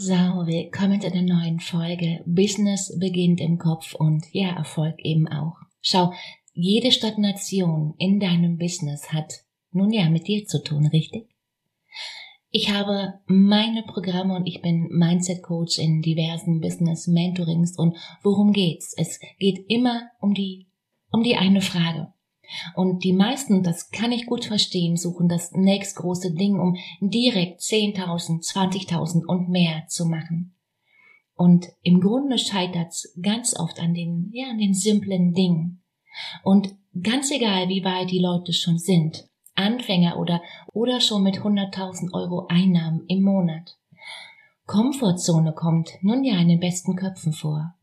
So, willkommen zu einer neuen Folge. Business beginnt im Kopf und ja, Erfolg eben auch. Schau, jede Stagnation in deinem Business hat nun ja mit dir zu tun, richtig? Ich habe meine Programme und ich bin Mindset Coach in diversen Business Mentorings und worum geht's? Es geht immer um die, um die eine Frage. Und die meisten, das kann ich gut verstehen, suchen das nächst große Ding, um direkt 10.000, 20.000 und mehr zu machen. Und im Grunde scheitert's ganz oft an den, ja, an den simplen Dingen. Und ganz egal, wie weit die Leute schon sind, Anfänger oder, oder schon mit 100.000 Euro Einnahmen im Monat. Komfortzone kommt nun ja in den besten Köpfen vor.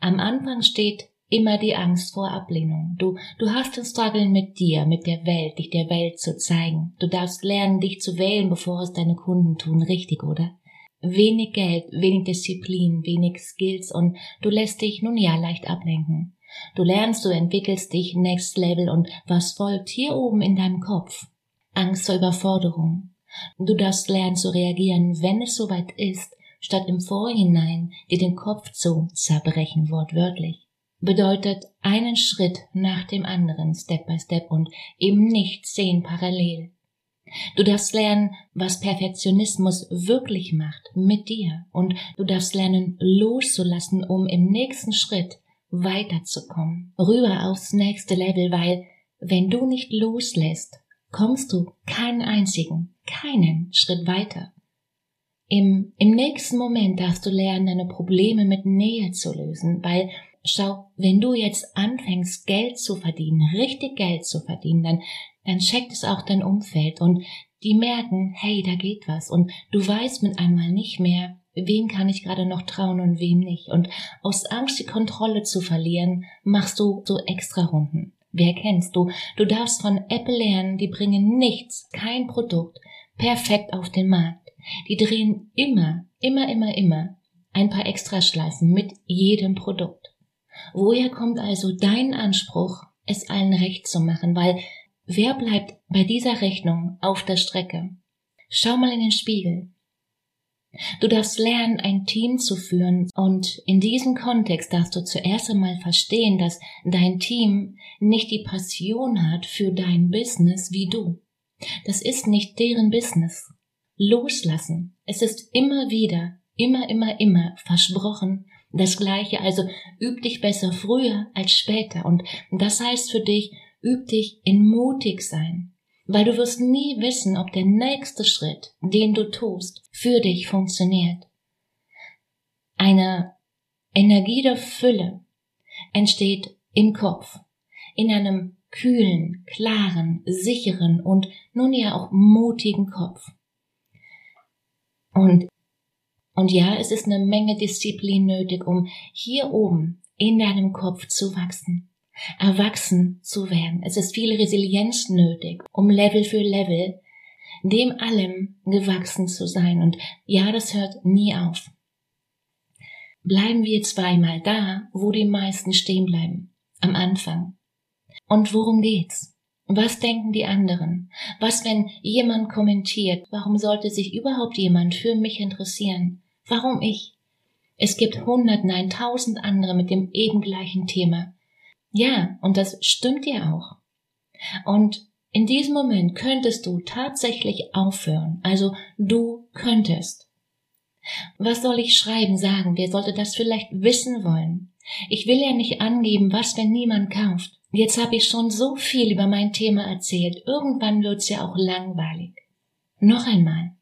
Am Anfang steht immer die Angst vor Ablehnung. Du, du hast den Struggle mit dir, mit der Welt, dich der Welt zu zeigen. Du darfst lernen, dich zu wählen, bevor es deine Kunden tun. Richtig, oder? Wenig Geld, wenig Disziplin, wenig Skills und du lässt dich nun ja leicht ablenken. Du lernst, du entwickelst dich next level und was folgt hier oben in deinem Kopf? Angst vor Überforderung. Du darfst lernen zu reagieren, wenn es soweit ist, statt im Vorhinein dir den Kopf zu zerbrechen, wortwörtlich bedeutet einen Schritt nach dem anderen, Step by Step und eben nicht zehn parallel. Du darfst lernen, was Perfektionismus wirklich macht mit dir und du darfst lernen loszulassen, um im nächsten Schritt weiterzukommen, rüber aufs nächste Level, weil wenn du nicht loslässt, kommst du keinen einzigen, keinen Schritt weiter. Im, im nächsten Moment darfst du lernen, deine Probleme mit Nähe zu lösen, weil schau, wenn du jetzt anfängst, Geld zu verdienen, richtig Geld zu verdienen, dann, dann checkt es auch dein Umfeld und die merken, hey, da geht was und du weißt mit einmal nicht mehr, wem kann ich gerade noch trauen und wem nicht. Und aus Angst, die Kontrolle zu verlieren, machst du so extra Runden. Wer kennst du? Du darfst von Apple lernen, die bringen nichts, kein Produkt, perfekt auf den Markt. Die drehen immer, immer, immer, immer ein paar Extraschleifen mit jedem Produkt. Woher kommt also dein Anspruch, es allen recht zu machen? Weil wer bleibt bei dieser Rechnung auf der Strecke? Schau mal in den Spiegel. Du darfst lernen, ein Team zu führen und in diesem Kontext darfst du zuerst einmal verstehen, dass dein Team nicht die Passion hat für dein Business wie du. Das ist nicht deren Business. Loslassen. Es ist immer wieder, immer, immer, immer versprochen, das Gleiche, also üb dich besser früher als später. Und das heißt für dich, üb dich in mutig sein. Weil du wirst nie wissen, ob der nächste Schritt, den du tust, für dich funktioniert. Eine Energie der Fülle entsteht im Kopf, in einem kühlen, klaren, sicheren und nun ja auch mutigen Kopf. Und und ja, es ist eine Menge Disziplin nötig, um hier oben in deinem Kopf zu wachsen, erwachsen zu werden. Es ist viel Resilienz nötig, um Level für Level dem allem gewachsen zu sein. Und ja, das hört nie auf. Bleiben wir zweimal da, wo die meisten stehen bleiben. Am Anfang. Und worum geht's? Was denken die anderen? Was, wenn jemand kommentiert? Warum sollte sich überhaupt jemand für mich interessieren? Warum ich? Es gibt hundert, nein, tausend andere mit dem eben gleichen Thema. Ja, und das stimmt dir auch. Und in diesem Moment könntest du tatsächlich aufhören. Also du könntest. Was soll ich schreiben, sagen? Wer sollte das vielleicht wissen wollen? Ich will ja nicht angeben, was, wenn niemand kauft. Jetzt habe ich schon so viel über mein Thema erzählt. Irgendwann wird's ja auch langweilig. Noch einmal.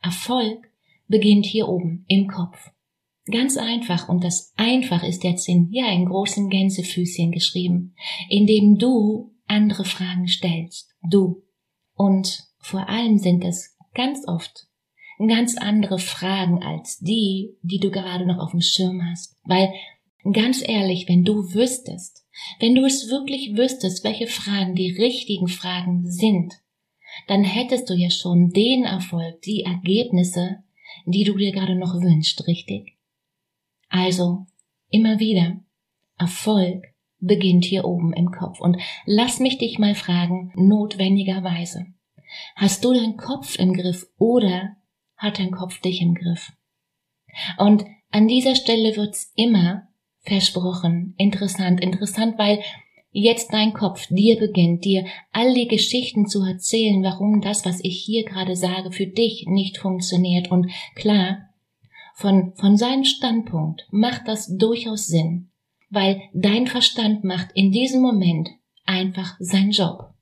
Erfolg beginnt hier oben im Kopf. Ganz einfach und das einfach ist jetzt in, ja, in großen Gänsefüßchen geschrieben, indem du andere Fragen stellst. Du. Und vor allem sind es ganz oft ganz andere Fragen als die, die du gerade noch auf dem Schirm hast. Weil, ganz ehrlich, wenn du wüsstest, wenn du es wirklich wüsstest, welche Fragen die richtigen Fragen sind, dann hättest du ja schon den Erfolg, die Ergebnisse, die du dir gerade noch wünschst, richtig? Also, immer wieder, Erfolg beginnt hier oben im Kopf. Und lass mich dich mal fragen, notwendigerweise. Hast du deinen Kopf im Griff oder hat dein Kopf dich im Griff? Und an dieser Stelle wird's immer versprochen, interessant, interessant, weil jetzt dein Kopf dir beginnt, dir all die Geschichten zu erzählen, warum das, was ich hier gerade sage, für dich nicht funktioniert. Und klar, von, von seinem Standpunkt macht das durchaus Sinn, weil dein Verstand macht in diesem Moment einfach seinen Job.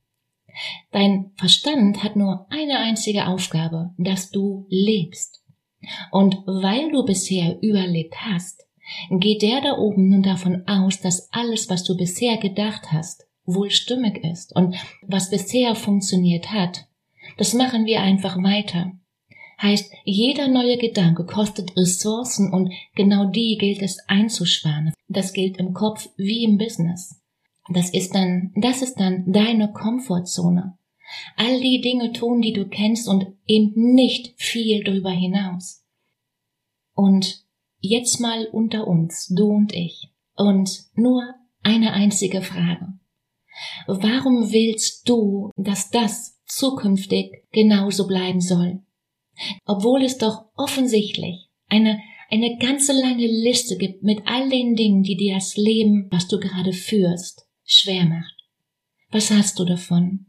Dein Verstand hat nur eine einzige Aufgabe, dass du lebst. Und weil du bisher überlebt hast, geht der da oben nun davon aus, dass alles, was du bisher gedacht hast, wohl stimmig ist und was bisher funktioniert hat. Das machen wir einfach weiter. Heißt, jeder neue Gedanke kostet Ressourcen und genau die gilt es einzusparen. Das gilt im Kopf wie im Business. Das ist dann, das ist dann deine Komfortzone. All die Dinge tun, die du kennst und eben nicht viel darüber hinaus. Und jetzt mal unter uns, du und ich. Und nur eine einzige Frage. Warum willst du, dass das zukünftig genauso bleiben soll? Obwohl es doch offensichtlich eine, eine ganze lange Liste gibt mit all den Dingen, die dir das Leben, was du gerade führst, schwer macht. Was hast du davon?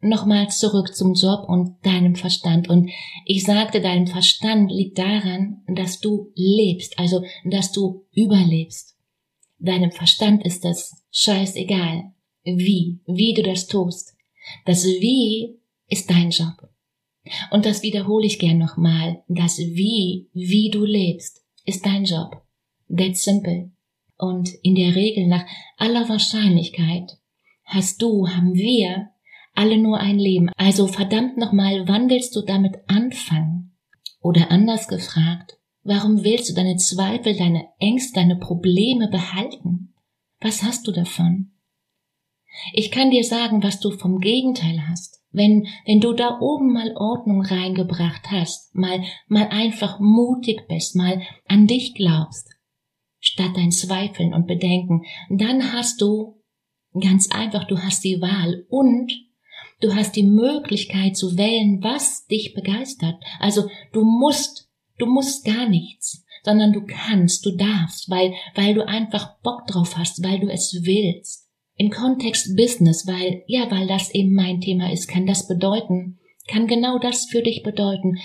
Nochmal zurück zum Job und deinem Verstand. Und ich sagte, dein Verstand liegt daran, dass du lebst, also dass du überlebst. Deinem Verstand ist es scheißegal, wie, wie du das tust. Das Wie ist dein Job. Und das wiederhole ich gern nochmal. Das Wie, wie du lebst, ist dein Job. That's simple. Und in der Regel nach aller Wahrscheinlichkeit hast du, haben wir alle nur ein Leben. Also verdammt nochmal, wann willst du damit anfangen? Oder anders gefragt, warum willst du deine Zweifel, deine Ängste, deine Probleme behalten? Was hast du davon? Ich kann dir sagen, was du vom Gegenteil hast. Wenn, wenn du da oben mal Ordnung reingebracht hast, mal, mal einfach mutig bist, mal an dich glaubst, statt dein Zweifeln und Bedenken, dann hast du ganz einfach, du hast die Wahl und Du hast die Möglichkeit zu wählen, was dich begeistert. Also du musst, du musst gar nichts, sondern du kannst, du darfst, weil, weil du einfach Bock drauf hast, weil du es willst. Im Kontext Business, weil, ja, weil das eben mein Thema ist, kann das bedeuten, kann genau das für dich bedeuten,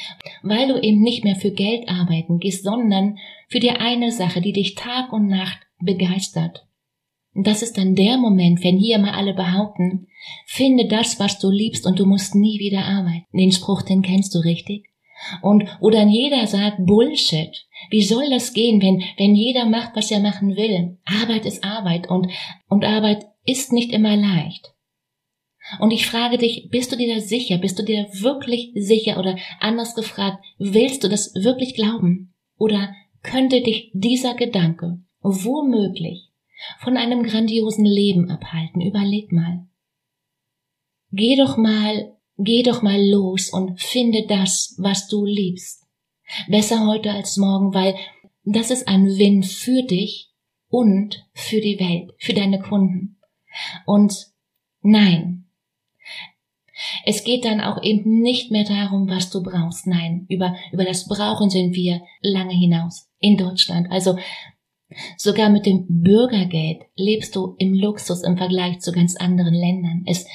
weil du eben nicht mehr für Geld arbeiten gehst, sondern für die eine Sache, die dich Tag und Nacht begeistert. Und das ist dann der Moment, wenn hier mal alle behaupten, finde das, was du liebst und du musst nie wieder arbeiten. Den Spruch, den kennst du richtig? Und, oder jeder sagt Bullshit. Wie soll das gehen, wenn, wenn jeder macht, was er machen will? Arbeit ist Arbeit und, und Arbeit ist nicht immer leicht. Und ich frage dich, bist du dir da sicher? Bist du dir wirklich sicher? Oder anders gefragt, willst du das wirklich glauben? Oder könnte dich dieser Gedanke womöglich von einem grandiosen Leben abhalten. Überleg mal. Geh doch mal, geh doch mal los und finde das, was du liebst. Besser heute als morgen, weil das ist ein Win für dich und für die Welt, für deine Kunden. Und nein, es geht dann auch eben nicht mehr darum, was du brauchst. Nein, über, über das Brauchen sind wir lange hinaus in Deutschland. Also Sogar mit dem Bürgergeld lebst du im Luxus im Vergleich zu ganz anderen Ländern. Es,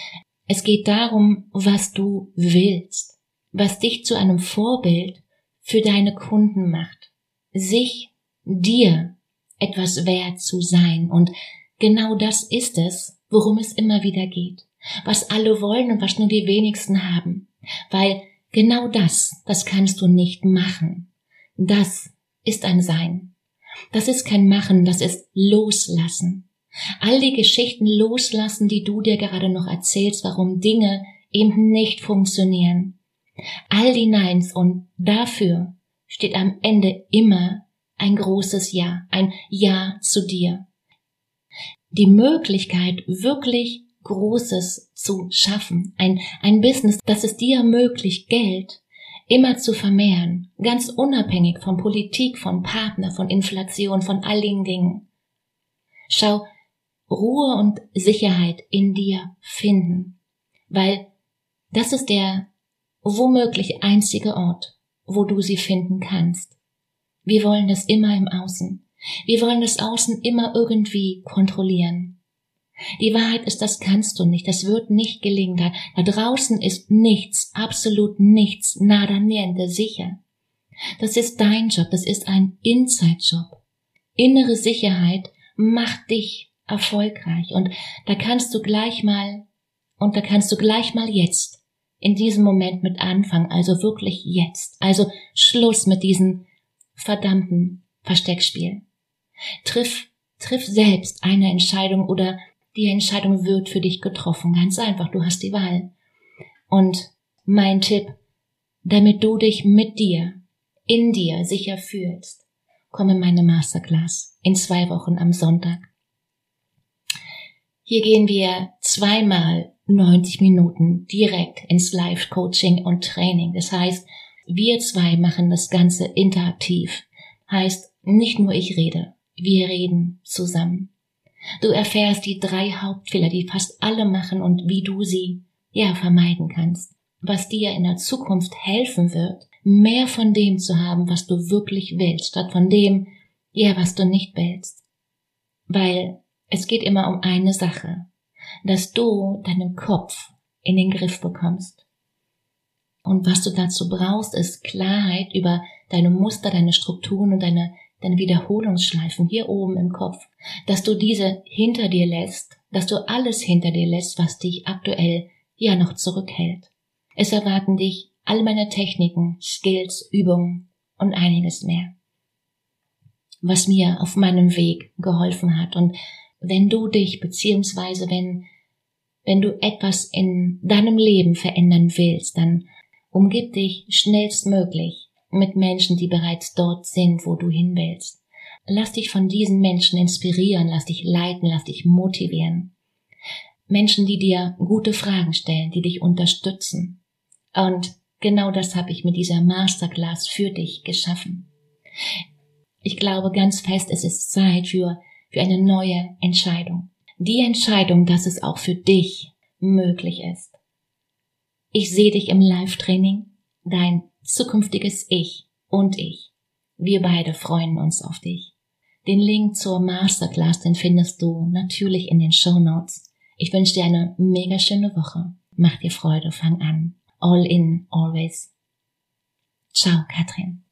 es geht darum, was du willst, was dich zu einem Vorbild für deine Kunden macht. Sich dir etwas wert zu sein. Und genau das ist es, worum es immer wieder geht. Was alle wollen und was nur die wenigsten haben. Weil genau das, das kannst du nicht machen. Das ist ein Sein. Das ist kein Machen, das ist Loslassen. All die Geschichten loslassen, die du dir gerade noch erzählst, warum Dinge eben nicht funktionieren. All die Neins und dafür steht am Ende immer ein großes Ja, ein Ja zu dir. Die Möglichkeit, wirklich Großes zu schaffen, ein, ein Business, das es dir ermöglicht, Geld immer zu vermehren, ganz unabhängig von Politik, von Partner, von Inflation, von all den Dingen. Schau, Ruhe und Sicherheit in dir finden, weil das ist der womöglich einzige Ort, wo du sie finden kannst. Wir wollen das immer im Außen. Wir wollen das Außen immer irgendwie kontrollieren. Die Wahrheit ist, das kannst du nicht, das wird nicht gelingen. Da, da draußen ist nichts, absolut nichts, nada niente sicher. Das ist dein Job, das ist ein Inside-Job. Innere Sicherheit macht dich erfolgreich und da kannst du gleich mal, und da kannst du gleich mal jetzt in diesem Moment mit anfangen, also wirklich jetzt. Also Schluss mit diesen verdammten Versteckspiel. Triff, triff selbst eine Entscheidung oder die Entscheidung wird für dich getroffen. Ganz einfach, du hast die Wahl. Und mein Tipp, damit du dich mit dir, in dir sicher fühlst, komm in meine Masterclass in zwei Wochen am Sonntag. Hier gehen wir zweimal 90 Minuten direkt ins Live-Coaching und Training. Das heißt, wir zwei machen das Ganze interaktiv. Heißt, nicht nur ich rede, wir reden zusammen. Du erfährst die drei Hauptfehler, die fast alle machen und wie du sie, ja, vermeiden kannst. Was dir in der Zukunft helfen wird, mehr von dem zu haben, was du wirklich willst, statt von dem, ja, was du nicht willst. Weil es geht immer um eine Sache, dass du deinen Kopf in den Griff bekommst. Und was du dazu brauchst, ist Klarheit über deine Muster, deine Strukturen und deine, deine Wiederholungsschleifen hier oben im Kopf. Dass du diese hinter dir lässt, dass du alles hinter dir lässt, was dich aktuell ja noch zurückhält. Es erwarten dich all meine Techniken, Skills, Übungen und einiges mehr. Was mir auf meinem Weg geholfen hat. Und wenn du dich, beziehungsweise wenn, wenn du etwas in deinem Leben verändern willst, dann Umgib dich schnellstmöglich mit Menschen, die bereits dort sind, wo du hin willst. Lass dich von diesen Menschen inspirieren, lass dich leiten, lass dich motivieren. Menschen, die dir gute Fragen stellen, die dich unterstützen. Und genau das habe ich mit dieser Masterclass für dich geschaffen. Ich glaube ganz fest, es ist Zeit für, für eine neue Entscheidung. Die Entscheidung, dass es auch für dich möglich ist. Ich sehe dich im Live-Training, dein zukünftiges Ich und ich. Wir beide freuen uns auf dich. Den Link zur Masterclass, den findest du natürlich in den Show Notes. Ich wünsche dir eine mega schöne Woche. Mach dir Freude, fang an. All in, always. Ciao, Katrin.